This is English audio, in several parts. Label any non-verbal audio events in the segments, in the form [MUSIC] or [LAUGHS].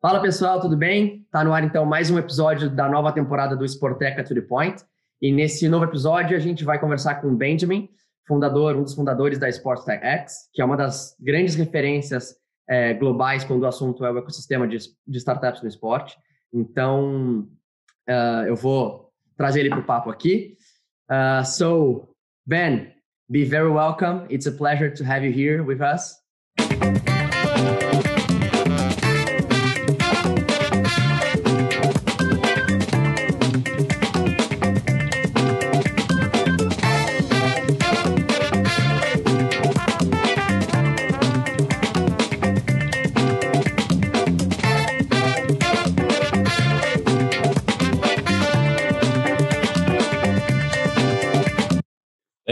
Fala pessoal, tudo bem? Tá no ar então mais um episódio da nova temporada do Sporteca to the Point. E nesse novo episódio a gente vai conversar com o Benjamin, fundador, um dos fundadores da Sportstech X, que é uma das grandes referências é, globais quando o assunto é o ecossistema de, de startups no esporte. Então, uh, eu vou trazer ele para o papo aqui. Uh, so, Ben, be very welcome. It's a pleasure to have you here with us.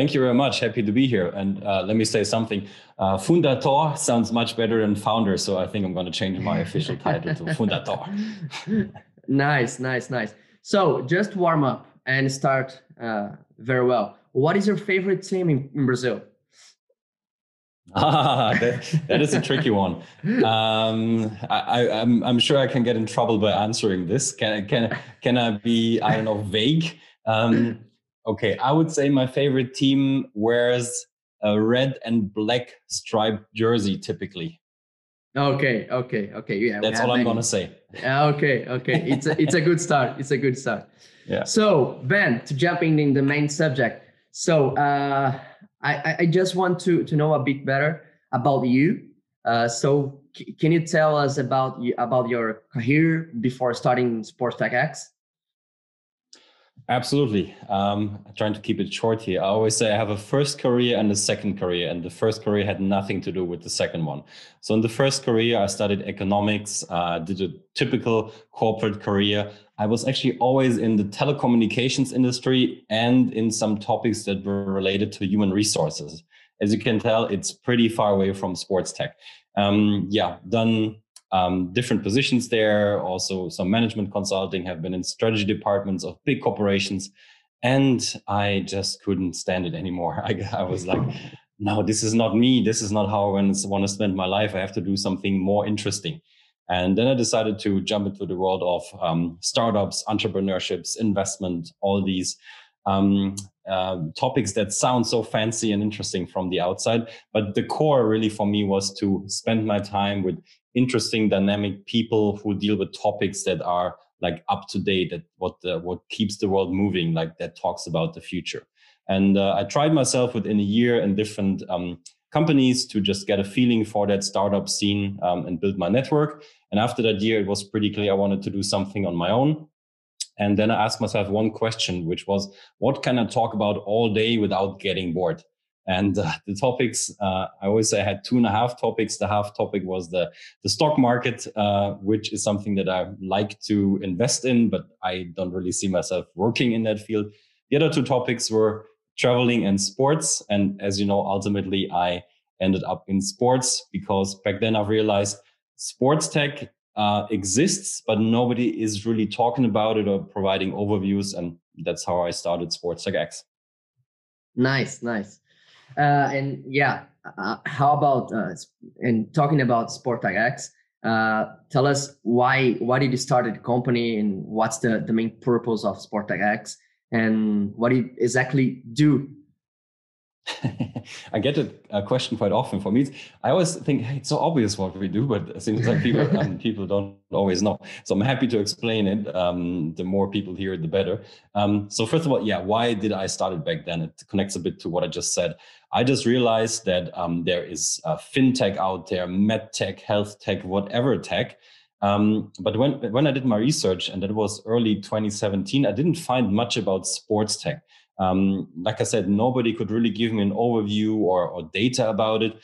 Thank you very much. Happy to be here. And uh, let me say something. Uh, fundator sounds much better than founder. So I think I'm going to change my official title to [LAUGHS] fundator. [LAUGHS] nice, nice, nice. So just warm up and start uh, very well. What is your favorite team in, in Brazil? Ah, [LAUGHS] that, that is a tricky one. Um, I, I'm, I'm sure I can get in trouble by answering this. Can, can, can I be, I don't know, vague? Um, Okay, I would say my favorite team wears a red and black striped jersey typically. Okay, okay, okay. Yeah, that's all I'm gonna say. Okay, okay. It's a it's a good start. It's a good start. [LAUGHS] Yeah. So Ben, to jump in, in the main subject. So uh, I I just want to to know a bit better about you. Uh, so can you tell us about you about your career before starting SportsTechX? Absolutely. Um, trying to keep it short here. I always say I have a first career and a second career, and the first career had nothing to do with the second one. So in the first career, I studied economics, uh, did a typical corporate career. I was actually always in the telecommunications industry and in some topics that were related to human resources. As you can tell, it's pretty far away from sports tech. Um, yeah, done um, different positions there, also some management consulting, have been in strategy departments of big corporations. And I just couldn't stand it anymore. [LAUGHS] I, I was like, no, this is not me. This is not how I want to spend my life. I have to do something more interesting. And then I decided to jump into the world of um, startups, entrepreneurships, investment, all these um, uh, topics that sound so fancy and interesting from the outside. But the core really for me was to spend my time with interesting, dynamic people who deal with topics that are like up to date, that what the, what keeps the world moving, like that talks about the future. And uh, I tried myself within a year in different um, companies to just get a feeling for that startup scene um, and build my network. And after that year, it was pretty clear I wanted to do something on my own. And then I asked myself one question, which was, what can I talk about all day without getting bored? And uh, the topics, uh, I always say I had two and a half topics. The half topic was the, the stock market, uh, which is something that I like to invest in, but I don't really see myself working in that field. The other two topics were traveling and sports. And as you know, ultimately I ended up in sports because back then I realized sports tech uh, exists, but nobody is really talking about it or providing overviews. And that's how I started SportsTechX. Nice, nice. Uh, and yeah, uh, how about uh, and talking about SportsTechX? Uh, tell us why why did you start the company and what's the the main purpose of SportsTechX and what do you exactly do [LAUGHS] I get a, question quite often. For me, I always think hey, it's so obvious what we do, but it seems like people um, [LAUGHS] people don't always know. So I'm happy to explain it. Um, the more people hear it, the better. Um, so first of all, yeah, why did I start it back then? It connects a bit to what I just said. I just realized that um, there is fintech out there, med tech, health tech, whatever tech. Um, but when when I did my research, and that was early 2017, I didn't find much about sports tech. Um, like I said, nobody could really give me an overview or, or data about it.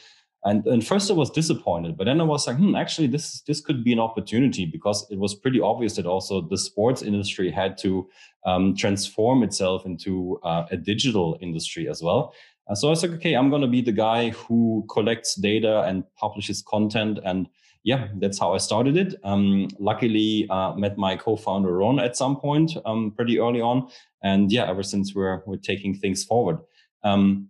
And, and first I was disappointed, but then I was like, hmm, actually this, this could be an opportunity because it was pretty obvious that also the sports industry had to um, transform itself into uh, a digital industry as well. And so I was like, okay, I'm going to be the guy who collects data and publishes content. And yeah, that's how I started it. Um, luckily, uh, met my co-founder Ron at some point, um, pretty early on, and yeah, ever since we're we're taking things forward. Um,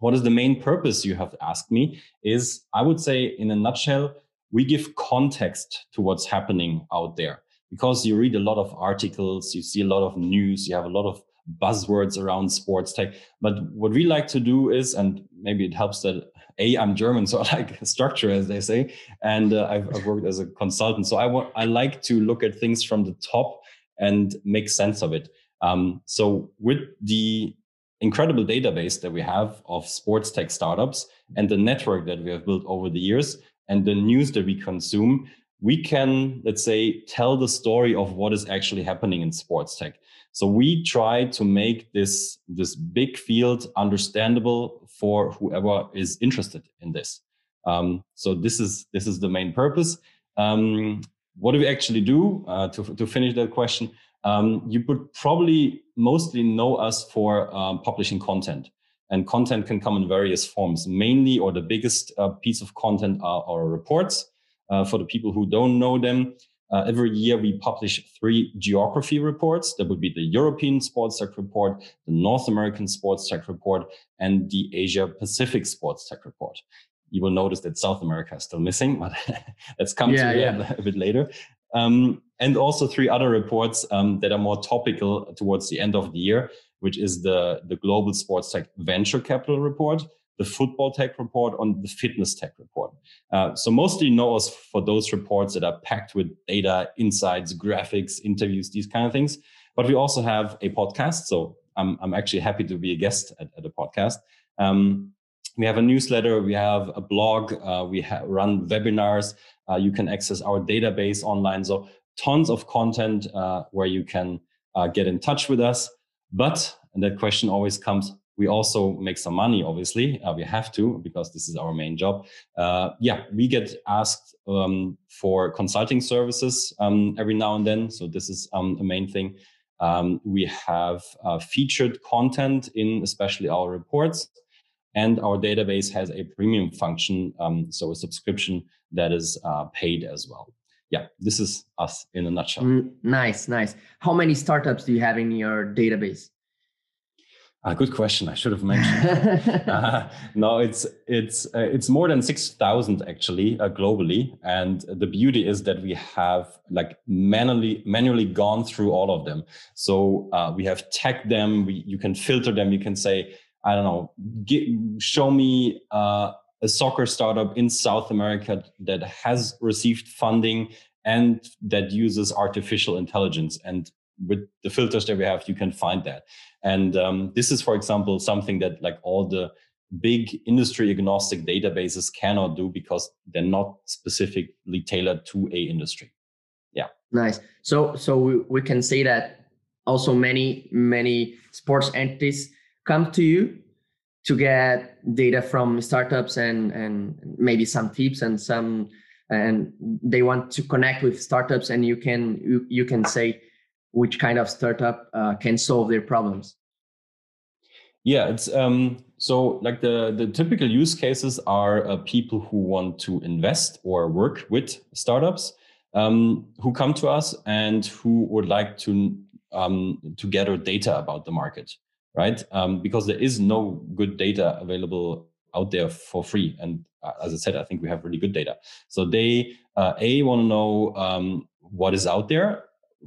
what is the main purpose? You have asked me. Is I would say in a nutshell, we give context to what's happening out there because you read a lot of articles, you see a lot of news, you have a lot of buzzwords around sports tech. But what we like to do is, and maybe it helps that a I'm German, so [LAUGHS] I like structure, as they say, and uh, I've, I've, worked as a consultant. So I want I like to look at things from the top and make sense of it. Um, so with the incredible database that we have of sports tech startups and the network that we have built over the years and the news that we consume, we can, let's say, tell the story of what is actually happening in sports tech. So we try to make this, this big field understandable for whoever is interested in this. Um, so this is this is the main purpose. Um, what do we actually do uh, to, to finish that question? Um, you would probably mostly know us for um, publishing content. And content can come in various forms. Mainly, or the biggest uh, piece of content are our reports. Uh, for the people who don't know them, uh, every year we publish three geography reports. That would be the European Sports Tech Report, the North American Sports Tech Report, and the Asia Pacific Sports Tech Report. You will notice that South America is still missing, but [LAUGHS] let's come yeah, to yeah. [LAUGHS] a bit later. Um, and also three other reports um, that are more topical towards the end of the year, which is the, the Global Sports Tech Venture Capital Report, the Football Tech Report, on the Fitness Tech Report. Uh, so mostly know us for those reports that are packed with data, insights, graphics, interviews, these kind of things. But we also have a podcast. So I'm, I'm actually happy to be a guest at, at a podcast. Um, we have a newsletter, we have a blog, uh, we ha- run webinars. Uh, you can access our database online. So tons of content uh, where you can uh, get in touch with us. But, and that question always comes, we also make some money, obviously. Uh, we have to because this is our main job. Uh, yeah, we get asked um, for consulting services um, every now and then. So this is um, a main thing. Um, we have uh, featured content in especially our reports. And our database has a premium function, um, so a subscription that is uh, paid as well yeah, this is us in a nutshell. Mm, nice, nice. How many startups do you have in your database? A uh, good question. I should have mentioned. [LAUGHS] uh, no, it's it's uh, it's more than six thousand actually uh, globally, and the beauty is that we have like manually manually gone through all of them. So uh, we have tagged them. We you can filter them. You can say I don't know, get, show me uh, a soccer startup in South America that has received funding and that uses artificial intelligence. And with the filters that we have, you can find that. And um, this is, for example, something that like all the big industry agnostic databases cannot do because they're not specifically tailored to a industry. Yeah. Nice. So so we, we can say that also many many sports entities come to you to get data from startups and and maybe some tips and some and they want to connect with startups and you can you, you can say which kind of startup uh, can solve their problems yeah it's um so like the the typical use cases are uh, people who want to invest or work with startups um, who come to us and who would like to um, to gather data about the market right? Um, because there is no good data available out there for free. And uh, as I said, I think we have really good data. So they uh, a want to know um, what is out there,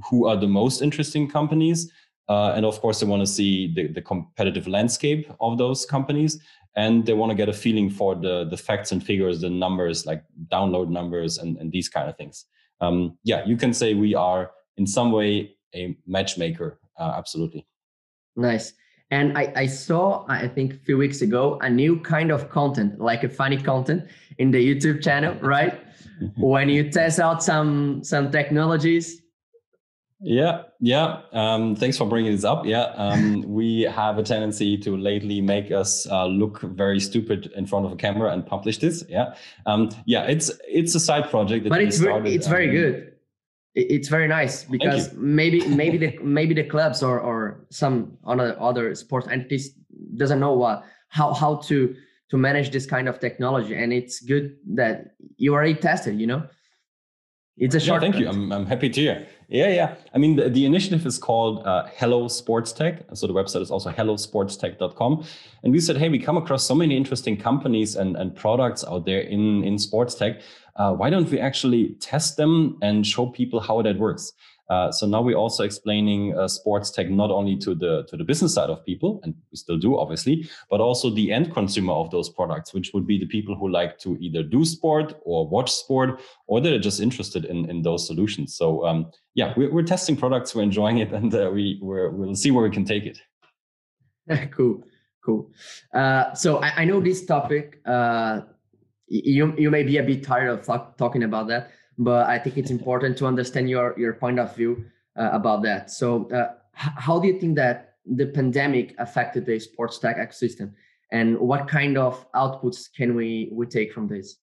who are the most interesting companies, uh, and of course they want to see the, the competitive landscape of those companies. And they want to get a feeling for the the facts and figures, the numbers, like download numbers, and, and these kind of things. Um, yeah, you can say we are in some way a matchmaker. Uh, absolutely. Nice. And I, I saw, I think a few weeks ago, a new kind of content, like a funny content in the YouTube channel, right? [LAUGHS] when you test out some some technologies. Yeah, yeah. Um, thanks for bringing this up. Yeah, um, [LAUGHS] we have a tendency to lately make us uh, look very stupid in front of a camera and publish this. Yeah, um, yeah. It's it's a side project, but it's started, it's very um, good it's very nice because maybe [LAUGHS] maybe the maybe the clubs or or some other other sports entities doesn't know what how how to to manage this kind of technology and it's good that you already tested you know it's a short yeah, thank you I'm, I'm happy to hear yeah, yeah. I mean, the, the initiative is called uh, Hello Sports Tech. So the website is also hellosportstech.com. And we said, hey, we come across so many interesting companies and, and products out there in, in sports tech. Uh, why don't we actually test them and show people how that works? Uh, so now we're also explaining uh, sports tech not only to the to the business side of people, and we still do obviously, but also the end consumer of those products, which would be the people who like to either do sport or watch sport, or that are just interested in in those solutions. So um, yeah, we're, we're testing products, we're enjoying it, [LAUGHS] and uh, we we will see where we can take it. [LAUGHS] cool, cool. Uh, so I, I, know this topic. Uh, you you may be a bit tired of talk, talking about that but I think it's important to understand your your point of view uh, about that. So, uh, how do you think that the pandemic affected the sports tech ecosystem, and what kind of outputs can we we take from this?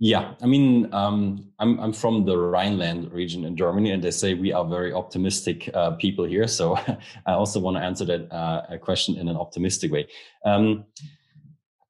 Yeah, I mean, um, I'm I'm from the Rhineland region in Germany, and they say we are very optimistic uh, people here. So [LAUGHS] I also want to answer that uh, question in an optimistic way. Um,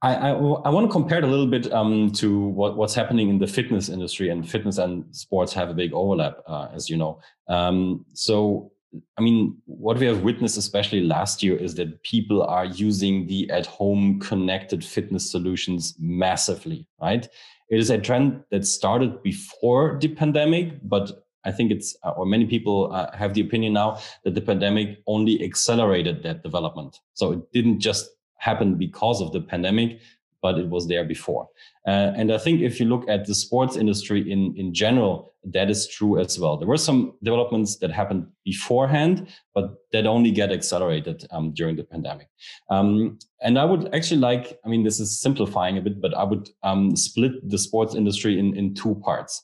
I, I, I, want to compare it a little bit um, to what, what's happening in the fitness industry, and fitness and sports have a big overlap, uh, as you know. Um, so, I mean, what we have witnessed, especially last year, is that people are using the at home connected fitness solutions massively, right? It is a trend that started before the pandemic, but I think it's, uh, or many people uh, have the opinion now that the pandemic only accelerated that development. So it didn't just happened because of the pandemic, but it was there before. Uh, and I think if you look at the sports industry in, in general, that is true as well. There were some developments that happened beforehand, but that only get accelerated um, during the pandemic. Um, and I would actually like, I mean, this is simplifying a bit, but I would um, split the sports industry in, in two parts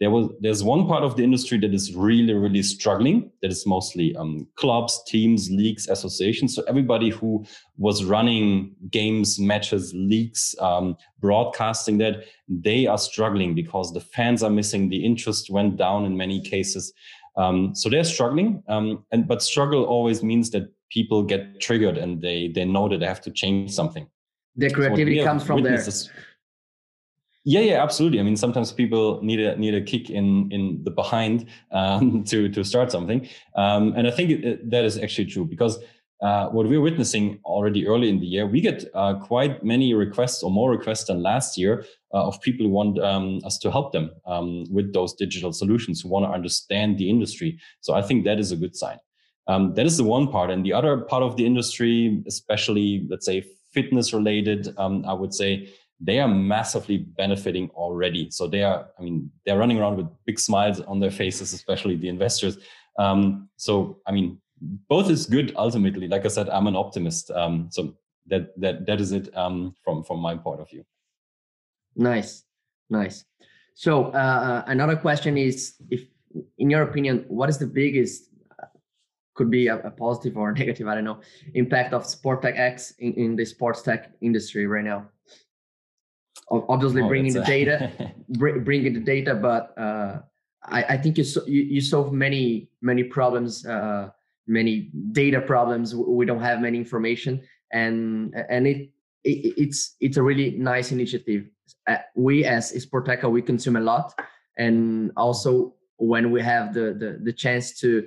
there was there's one part of the industry that is really really struggling. That is mostly um, clubs teams leagues associations. So everybody who was running games matches leagues um, broadcasting that they are struggling because the fans are missing. The interest went down in many cases. Um, so they're struggling. Um, and but struggle always means that people get triggered and they they know that they have to change something. The creativity so comes from there yeah, yeah, absolutely. I mean, sometimes people need a need a kick in in the behind um, [LAUGHS] to to start something, um, and I think it, it, that is actually true because uh, what we're witnessing already early in the year, we get uh, quite many requests or more requests than last year uh, of people who want um, us to help them um, with those digital solutions, who want to understand the industry. So I think that is a good sign. Um, that is the one part, and the other part of the industry, especially let's say fitness related, um, I would say they are massively benefiting already. So they are, I mean, they're running around with big smiles on their faces, especially the investors. Um, so, I mean, both is good ultimately. Like I said, I'm an optimist. Um, so that that that is it um, from from my point of view. Nice, nice. So uh, another question is, if in your opinion, what is the biggest could be a, a, positive or a [LAUGHS] negative, I don't know, impact of SportsTechX in, in the sports tech industry right now? Obviously oh, bringing the data [LAUGHS] bringing the data but uh, I, I, think you, you, you solve many many problems uh, many data problems. We don't have many information and and it, it it's it's a really nice initiative. Uh, we as Sportheca we consume a lot and also when we have the the, the chance to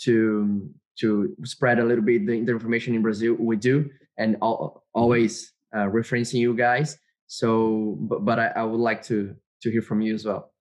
to to spread a little bit the, the information in brazil we do. And all, always uh, referencing you guys so, but, but I, I would like to to hear from you as well.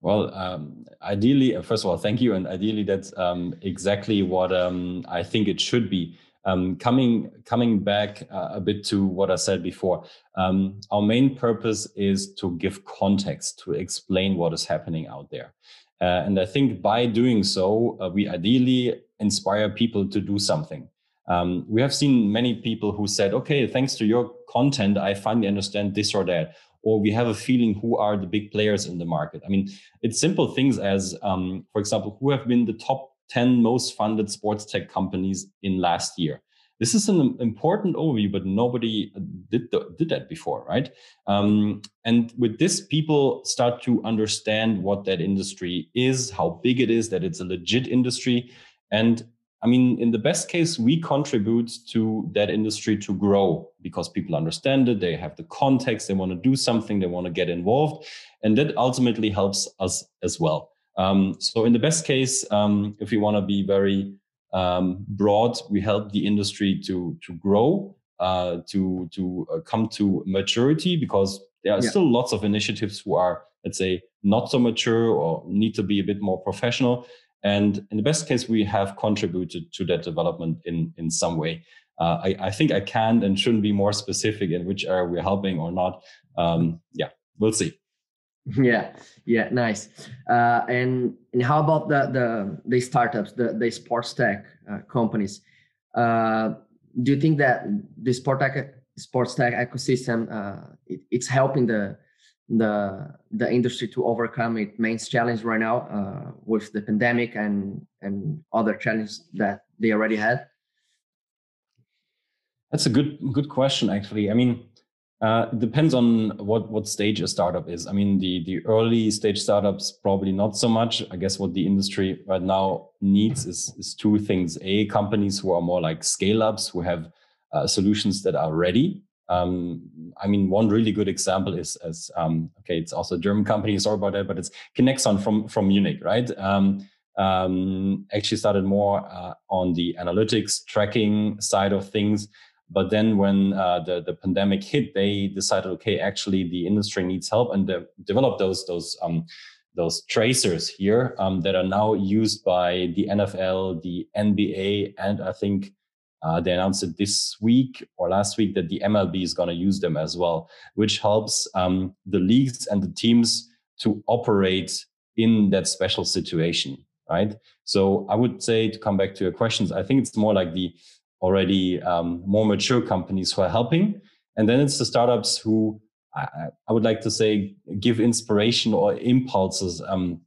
Well, um, ideally, uh, first of all, thank you, and ideally, that's um, exactly what um, I think it should be. Um, coming coming back uh, a bit to what I said before, um, our main purpose is to give context, to explain what is happening out there, uh, and I think by doing so, uh, we ideally inspire people to do something. Um, we have seen many people who said, okay, thanks to your content, I finally understand this or that. Or we have a feeling who are the big players in the market. I mean, it's simple things as, um, for example, who have been the top 10 most funded sports tech companies in last year. This is an important overview, but nobody did, the, did that before, right? Um, and with this, people start to understand what that industry is, how big it is, that it's a legit industry. And I mean, in the best case, we contribute to that industry to grow because people understand it, they have the context, they want to do something, they want to get involved. And that ultimately helps us as well. Um, so in the best case, um, if we want to be very um, broad, we help the industry to to grow, uh, to to uh, come to maturity because there are yeah. still lots of initiatives who are, let's say, not so mature or need to be a bit more professional. And in the best case, we have contributed to that development in in some way. Uh, I, I, think I can and shouldn't be more specific in which area we're helping or not. Um, yeah, we'll see. Yeah, yeah, nice. Uh, and and how about the the the startups, the the sports tech uh, companies? Uh, do you think that the sport tech sports tech ecosystem uh, it, it's helping the the the industry to overcome its main challenge right now uh, with the pandemic and and other challenges that they already had? That's a good good question, actually. I mean, uh, it depends on what what stage a startup is. I mean, the the early stage startups probably not so much. I guess what the industry right now needs is is two things: a companies who are more like scale ups who have uh, solutions that are ready. Um, I mean, one really good example is as um, okay, it's also a German company. Sorry about that, but it's Kinexon from from Munich, right? Um, um, actually started more uh, on the analytics tracking side of things but then when uh, the, the pandemic hit, they decided, okay, actually the industry needs help and de- develop those, those, um, those tracers here um, that are now used by the NFL, the NBA, and I think uh, they announced it this week or last week that the MLB is going to use them as well, which helps um, the leagues and the teams to operate in that special situation, right? So I would say to come back to your questions, I think it's more like the already um, more mature companies who are helping. And then it's the startups who I, I would like to say give inspiration or impulses. Um,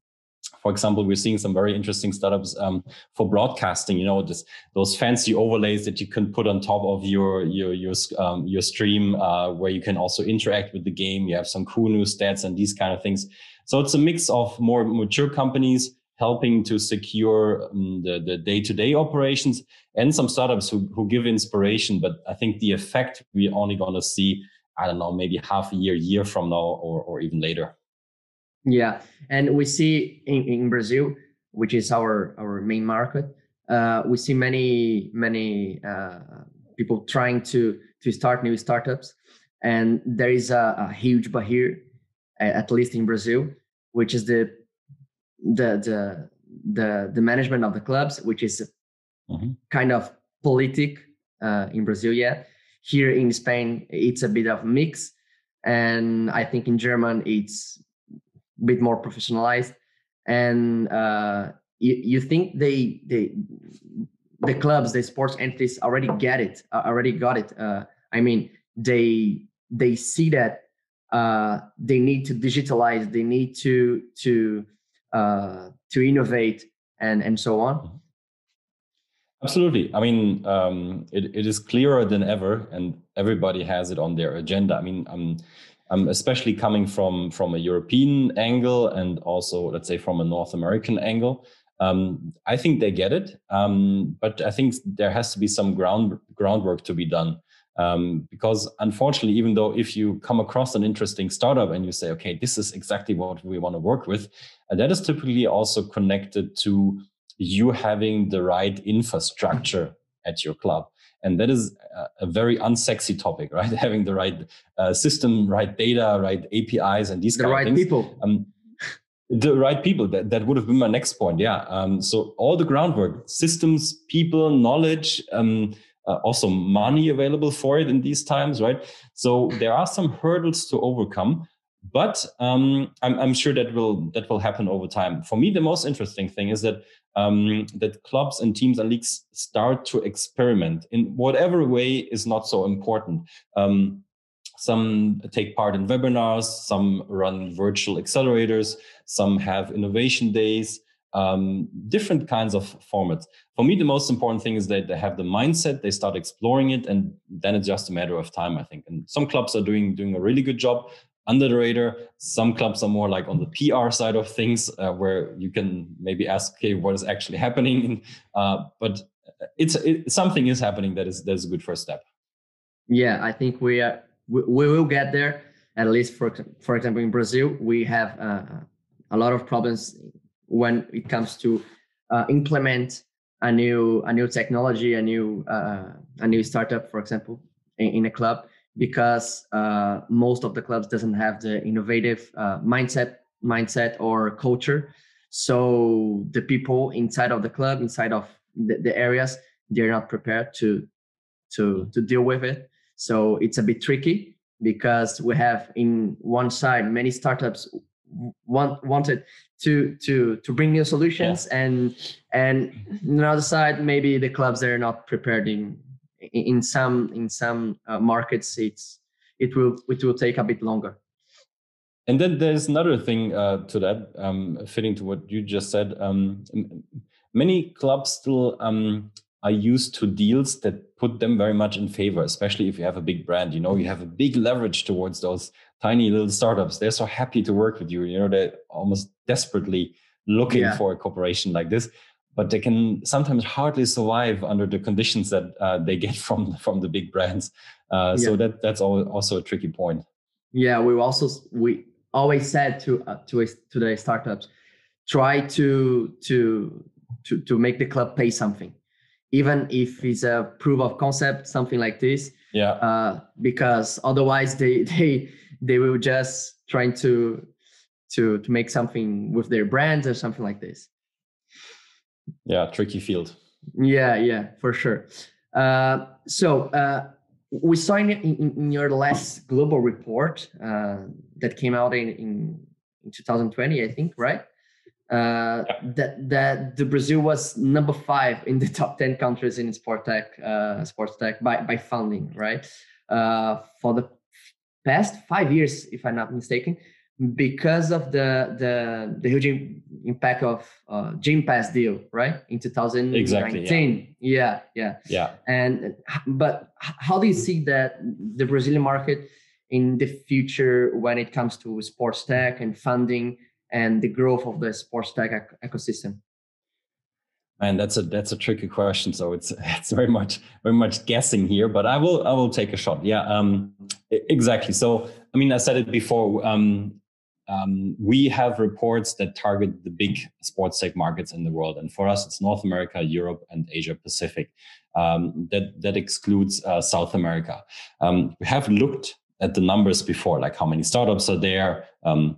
for example, we're seeing some very interesting startups um, for broadcasting. You know, just those fancy overlays that you can put on top of your your your um, your stream, uh, where you can also interact with the game. You have some cool new stats and these kind of things. So it's a mix of more mature companies helping to secure um, the, the day-to-day operations and some startups who, who give inspiration but i think the effect we're only going to see i don't know maybe half a year year from now or, or even later yeah and we see in, in brazil which is our our main market uh, we see many many uh, people trying to to start new startups and there is a, a huge barrier at least in brazil which is the the the the the management of the clubs, which is mm-hmm. kind of politic uh, in Brazil yet. Here in Spain, it's a bit of mix, and I think in German it's bit more professionalized. And uh, you, you think they they the clubs, the sports entities already get it, uh, already got it. Uh, I mean, they they see that uh, they need to digitalize, they need to to uh, to innovate and and so on mm-hmm. absolutely i mean um, it, it is clearer than ever and everybody has it on their agenda i mean i'm I'm especially coming from from a European angle and also let's say from a North American angle. Um, I think they get it, um, but I think there has to be some ground groundwork to be done. Um, because unfortunately, even though if you come across an interesting startup and you say, okay, this is exactly what we want to work with, and that is typically also connected to you having the right infrastructure at your club. And that is a very unsexy topic, right? [LAUGHS] Having the right uh, system, right data, right APIs, and these the kind right of things. people. Um, the right people. That, that would have been my next point. Yeah. Um, so all the groundwork, systems, people, knowledge, um, uh, also money available for it in these times, right? So there are some hurdles to overcome, but um, I'm, I'm, sure that will that will happen over time. For me, the most interesting thing is that um, that clubs and teams and leagues start to experiment in whatever way is not so important. Um, some take part in webinars, some run virtual accelerators, some have innovation days um, different kinds of formats. For me, the most important thing is that they have the mindset, they start exploring it, and then it's just a matter of time, I think. And some clubs are doing doing a really good job under the radar. Some clubs are more like on the PR side of things, uh, where you can maybe ask, okay, what is actually [LAUGHS] happening? Uh, but it's it, something is happening that is that is a good first step. Yeah, I think we are we, we will get there. At least for for example, in Brazil, we have uh, a lot of problems when it comes to uh, implement a new a new technology, a new uh, a new startup, for example, in, in a club, because uh, most of the clubs doesn't have the innovative uh, mindset mindset or culture. So the people inside of the club, inside of the, the areas, they're not prepared to to to deal with it. So it's a bit tricky because we have in one side many startups want wanted to to to bring new solutions yeah. and and on the other side maybe the clubs are not prepared in in some in some uh, markets it's it will it will take a bit longer. And then there's another thing uh, to that um, fitting to what you just said um, many clubs still um, are used to deals that put them very much in favor especially if you have a big brand you know you have a big leverage towards those tiny little startups. They're so happy to work with you you know they're almost desperately looking yeah. for a cooperation like this but they can sometimes hardly survive under the conditions that uh, they get [LAUGHS] from from the big brands. Uh, yeah. so that that's also a tricky point. Yeah we also we always said to uh, to to the startups try to to to to make the club pay something even if it's a proof of concept something like this. Yeah. Uh, because otherwise they [LAUGHS] they they will just trying to to to make something with their brands or something like this yeah tricky field. Yeah yeah for sure. Uh, so uh, we saw in, in, in, your last global report uh, that came out in, in, in 2020 i think right? Uh, that that the Brazil was number five in the top ten countries in sport tech, uh, sports tech by by funding, right? Uh, for the past five years, if I'm not mistaken, because of the the the huge impact of uh, Gympass deal, right, in 2019. Exactly, yeah. yeah, yeah, yeah. And but how do you see that the Brazilian market in the future when it comes to sports tech and funding? and the growth of the sports tech ec- ecosystem? And that's a that's a tricky question. So it's [LAUGHS] it's very much very much guessing here, but I will I will take a shot. Yeah, um, exactly. So I mean, I said it before. Um, um, we have reports that target the big sports tech markets in the world, and for us, it's North America, Europe, and Asia Pacific. Um, that that excludes uh, South America. Um, we have looked at the numbers before, like how many startups are there, um,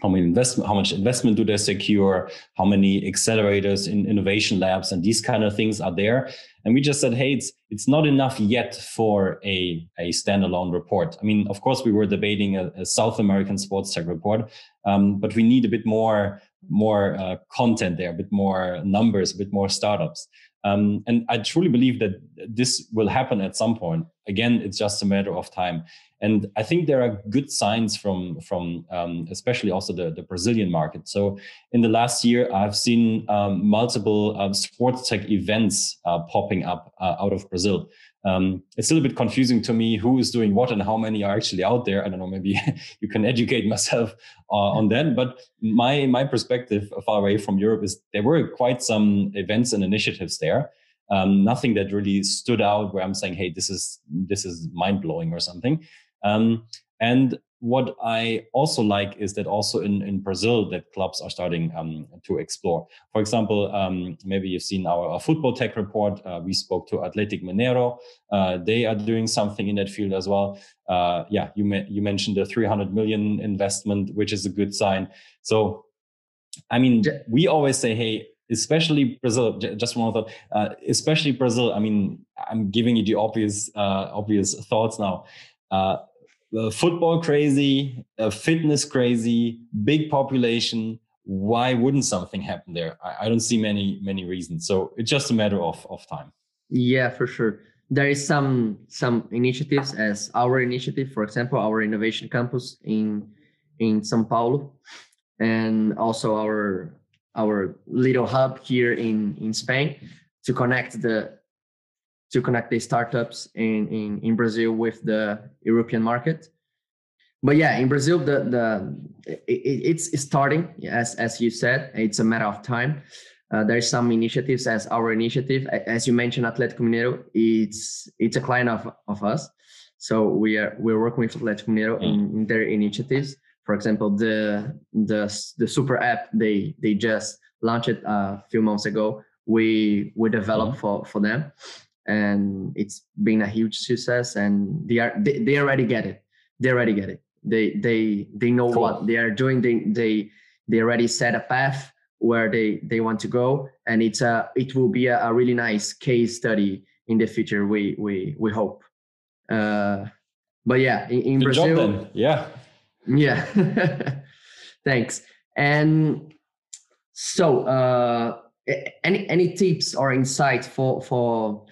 how many how much investment do they secure how many accelerators in innovation labs and these kind of things are there. And we just said hey it's it's not enough yet for a a standalone report. I mean of course we were debating a, a south american sports tech report um, but we need a bit more more uh, content there a bit more numbers a bit more startups. Um, and i truly believe that this will happen at some point. Again it's just a matter of time and I think there are good signs from from um, especially also the, the Brazilian market. So in the last year, I've seen um, multiple uh, sports tech events uh, popping up uh, out of Brazil. Um, it's a little bit confusing to me who is doing what and how many are actually out there. I don't know. Maybe [LAUGHS] you can educate myself uh, on that. But my my perspective far away from Europe is there were quite some events and initiatives there. Um, nothing that really stood out where I'm saying, hey, this is this is mind blowing or something. Um, and what I also like is that also in, in Brazil that clubs are starting um, to explore. For example, um, maybe you've seen our, our football tech report. Uh, we spoke to Atlético Mineiro. Uh, they are doing something in that field as well. Uh, yeah, you you mentioned the 300 million investment, which is a good sign. So, I mean, we always say, hey, especially Brazil. Just one thought, uh, especially Brazil. I mean, I'm giving you the obvious uh, obvious thoughts now. Uh, football crazy, uh, fitness crazy, big population. Why wouldn't something happen there? I, I, don't see many many reasons. So it's just a matter of of time. Yeah, for sure. There is some some initiatives as our initiative, for example, our innovation campus in in São Paulo, and also our our little hub here in in Spain to connect the to connect the startups in, in, in Brazil with the European market. But yeah, in Brazil, the the it, it's starting as as you said. It's a matter of time. Uh, there's some initiatives as our initiative, as you mentioned, Atlético Mineiro. It's it's a client of, of us, so we are we're working with Atlético Mineiro in, in their initiatives. For example, the the the super app they they just launched it a few months ago. We we developed mm-hmm. for for them, and it's been a huge success. And they are they, they already get it. They already get it. They they they know cool. what they are doing. They they they already set a path where they they want to go, and it's a it will be a, a really nice case study in the future. We we we hope. Uh, but yeah, in, in Brazil, yeah, yeah. [LAUGHS] Thanks. And so, uh, any any tips or insight for for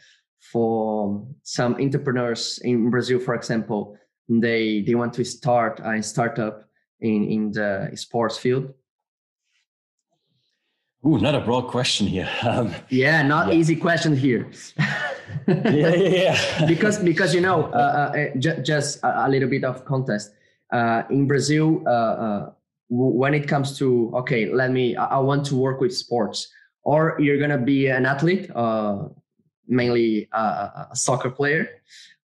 for some entrepreneurs in Brazil, for example, they they want to start a startup in in the sports field? Ooh, not a broad question here. [LAUGHS] Um, yeah, not yeah. easy question here. [LAUGHS] yeah, yeah, yeah. [LAUGHS] because because you know, uh, uh, j- just a, a, little bit of context. Uh, in Brazil, uh, uh, when it comes to okay, let me, I, I, want to work with sports, or you're gonna be an athlete, uh, mainly a, a, soccer player,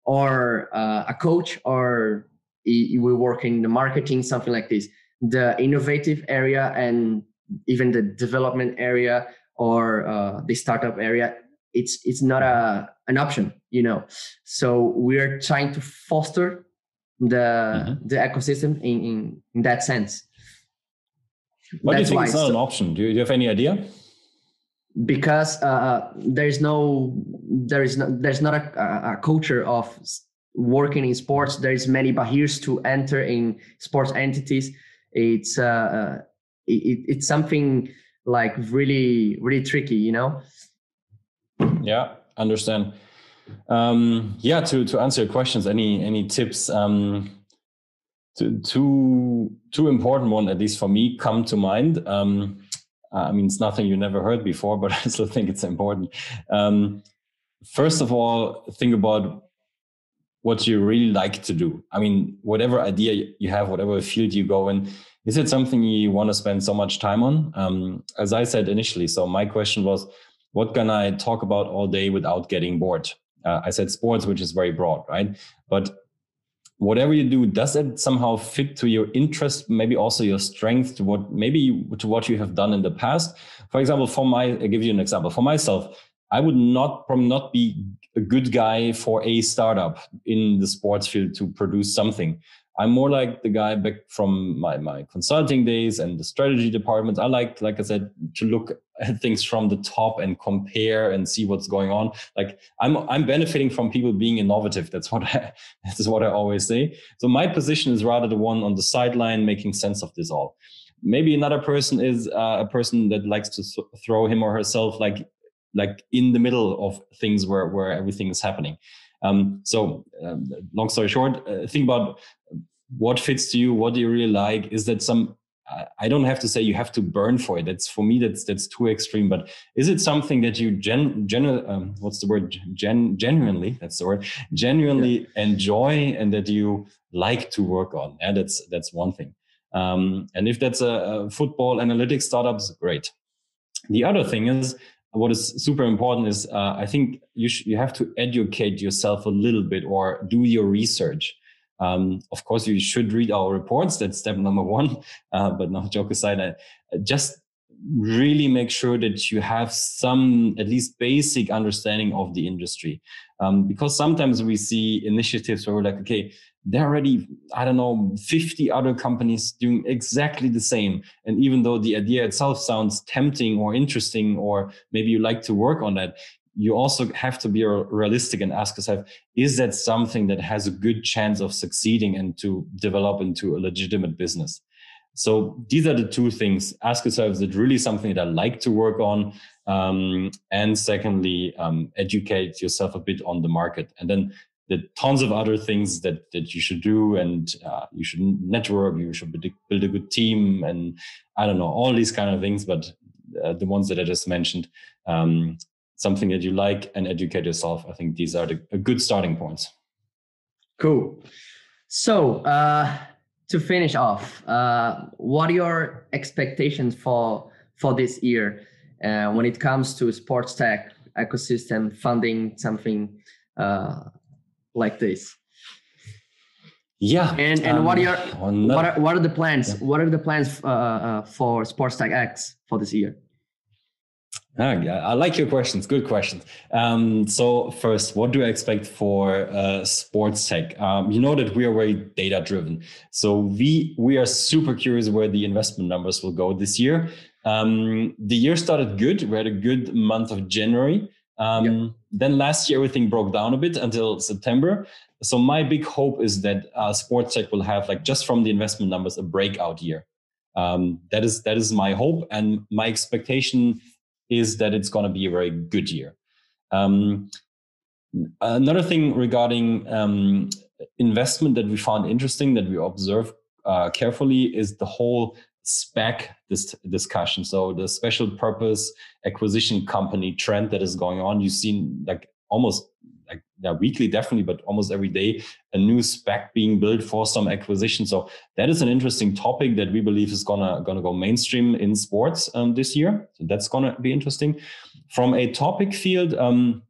or a coach, or you will work in the marketing, something like this. The innovative area and even the development area or uh, the startup area it's it's not a an option you know so we're trying to foster the mm-hmm. the ecosystem in, in in that sense what That's do you think it's not so, an option do you, do you have any idea because uh, uh there is no there is no there's not a, a culture of working in sports. There's many barriers to enter in sports entities. It's uh, uh it, it's something like really really tricky you know? Yeah understand. Um yeah to to answer your questions any any tips um two two important one at least for me come to mind. Um i mean it's nothing you never heard before but [LAUGHS] i still think it's important um first of all think about what you really like to do i mean whatever idea you have whatever field you go in is it something you want to spend so much time on? Um, as I said initially, so my question was, what can I talk about all day without getting bored? Uh, I said sports, which is very broad, right? But whatever you do, does it somehow fit to your interest, maybe also your strength to what maybe to what you have done in the past? For example, for my, I'll give you an example. For myself, I would not probably not be a good guy for a startup in the sports field to produce something. I'm more like the guy back from my, my consulting days and the strategy department. I like, like I said, to look at things from the top and compare and see what's going on. Like I'm, I'm benefiting from people being innovative. That's what I, [LAUGHS] that's what I always say. So my position is rather the one on the sideline, making sense of this all. Maybe another person is uh, a person that likes to throw him or herself like, like in the middle of things where, where everything is happening. Um, so, um, long story short, uh, think about what fits to you what do you really like? Is that some i don't have to say you have to burn for it. That's for me that's that's too extreme but is it something that you gen, gen um, what's the word? Gen genuinely that's the word genuinely yeah. enjoy and that you like to work on? And that's that's one thing. Um, and if that's a, a football analytics startups great. The other thing is what is super important is uh, i think you you have to educate yourself a little bit or do your research um, of course, you should read our reports. That's step number one. [LAUGHS] Uh, but no, joke aside, I, just really make sure that you have some at least basic understanding of the industry. Um, because sometimes we see initiatives where we're like, okay, there are already, I don't know, 50 other companies doing exactly the same. And even though the idea itself sounds tempting or interesting, or maybe you like to work on that, you also have to be realistic and ask yourself is that something that has a good chance of succeeding and to develop into a legitimate business? So these are the two things. Ask yourself is it really something that i like to work on? Um, and secondly um, educate yourself a bit on the market. And then the tons of other things that that you should do and uh, you should network you should build a good team and i don't know all these kind of things but uh, the ones that i just mentioned um, something that you like and educate yourself. I think these are the good starting points. Cool. So uh, to finish off, uh, what are your expectations for for this year uh, when it comes to sports tech ecosystem funding something uh, like this? Yeah. And and um, what are your what are, what are the plans? Yeah. What are the plans uh, uh, for SportsTechX for this year? Ah, I like your questions. Good questions. Um, so first, what do I expect for uh, sports tech? Um, you know that we are very data driven. So we we are super curious where the investment numbers will go this year. Um, the year started good. We had a good month of January. Um, yep. Then last year everything broke down a bit until September. So my big hope is that uh, sports tech will have like just from the investment numbers a breakout year. Um, that is that is my hope and my expectation is that it's going to be a very good year. Um, another thing regarding um, investment that we found interesting that we observe uh, carefully is the whole SPAC this discussion. So the special purpose acquisition company trend that is going on. You've seen like almost yeah, weekly, definitely, but almost every day, a new SPAC being built for some acquisition. So that is an interesting topic that we believe is gonna gonna go mainstream in sports um, this year. So that's gonna be interesting. From a topic field, um,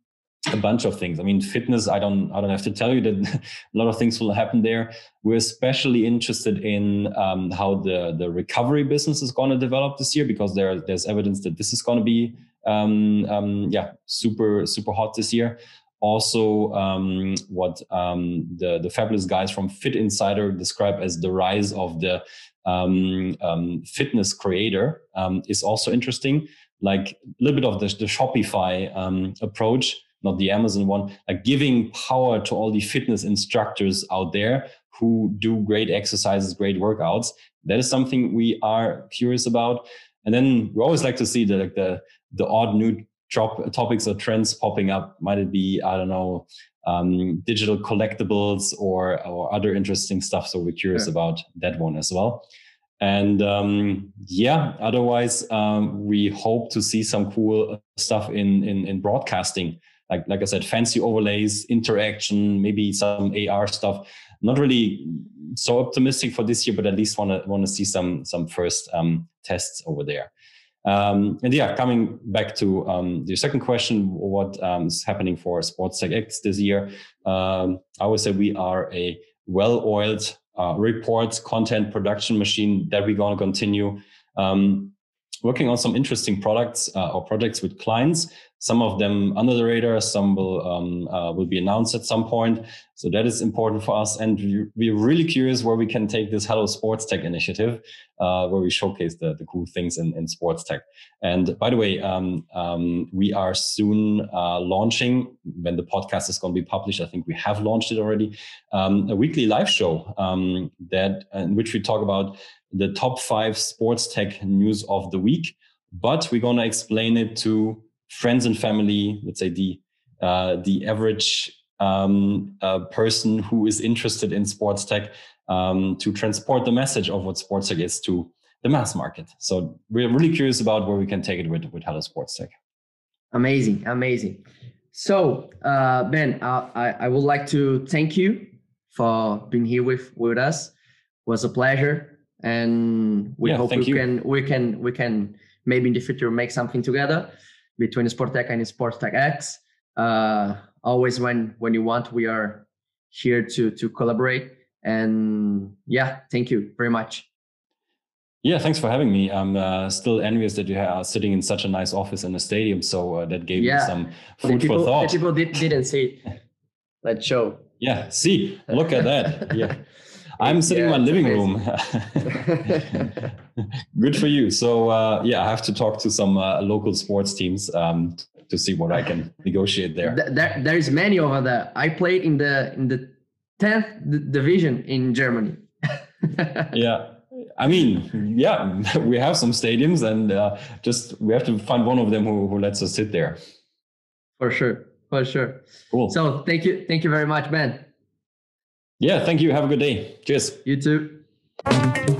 a bunch of things. I mean, fitness. I don't. I don't have to tell you that [LAUGHS] a lot of things will happen there. We're especially interested in um, how the the recovery business is going to develop this year because there there's evidence that this is going to be um, um, yeah super super hot this year also um, what um, the the fabulous guys from Fitt Insider describe as the rise of the um, um fitness creator um, is also interesting. Like a little bit of the, the Shopify um, approach, not the Amazon one, like giving power to all the fitness instructors out there who do great exercises, great workouts. That is something we are curious about. And then we always like to see the like the the odd new drop topics or trends popping up. Might it be, I don't know, um, digital collectibles or, or other interesting stuff. So we're curious sure. about that one as well. And um, yeah, otherwise, um, we hope to see some cool stuff in, in, in broadcasting. Like, like I said, fancy overlays, interaction, maybe some AR stuff. Not really so optimistic for this year, but at least want to want to see some some first um, tests over there. Um, and yeah, coming back to um, the second question, what um, is happening for SportsTechX this year? Um, I would say we are a well-oiled uh, reports content production machine that we're going to continue um, working on some interesting products uh, or projects with clients some of them under the radar, some will um, uh, will be announced at some point. So that is important for us, and we're really curious where we can take this Hello Sports Tech initiative, uh, where we showcase the, the cool things in, in sports tech. And by the way, um, um, we are soon uh, launching when the podcast is going to be published. I think we have launched it already. Um, a weekly live show um, that in which we talk about the top five sports tech news of the week, but we're going to explain it to friends and family, let's say the uh, the average um, uh, person who is interested in sports tech um, to transport the message of what sports tech is to the mass market. So we're really curious about where we can take it with with Hello Sports Tech. Amazing, amazing. So uh, Ben, I, I would like to thank you for being here with with us. It was a pleasure, and we yeah, hope we you. can we can we can maybe in the future make something together between Sportheca and SportsTechX. Uh, always when when you want, we are here to to collaborate. And yeah, thank you very much. Yeah, thanks for having me. I'm uh, still envious that you are sitting in such a nice office in a stadium. So uh, that gave yeah. me some food people, for thought. The people did, didn't see [LAUGHS] that show. Yeah, see, look at that. [LAUGHS] Yeah. I'm sitting yeah, in my living room. [LAUGHS] Good for you. So uh, yeah, I have to talk to some uh, local sports teams um, to see what I can negotiate there. There, there's many over there. I played in the in the tenth division in Germany. [LAUGHS] yeah. I mean, yeah, [LAUGHS] we have some stadiums, and uh, just we have to find one of them who, who lets us sit there. For sure, for sure. Cool. So thank you, thank you very much, Ben. Yeah, thank you. Have a good day. Cheers. You too.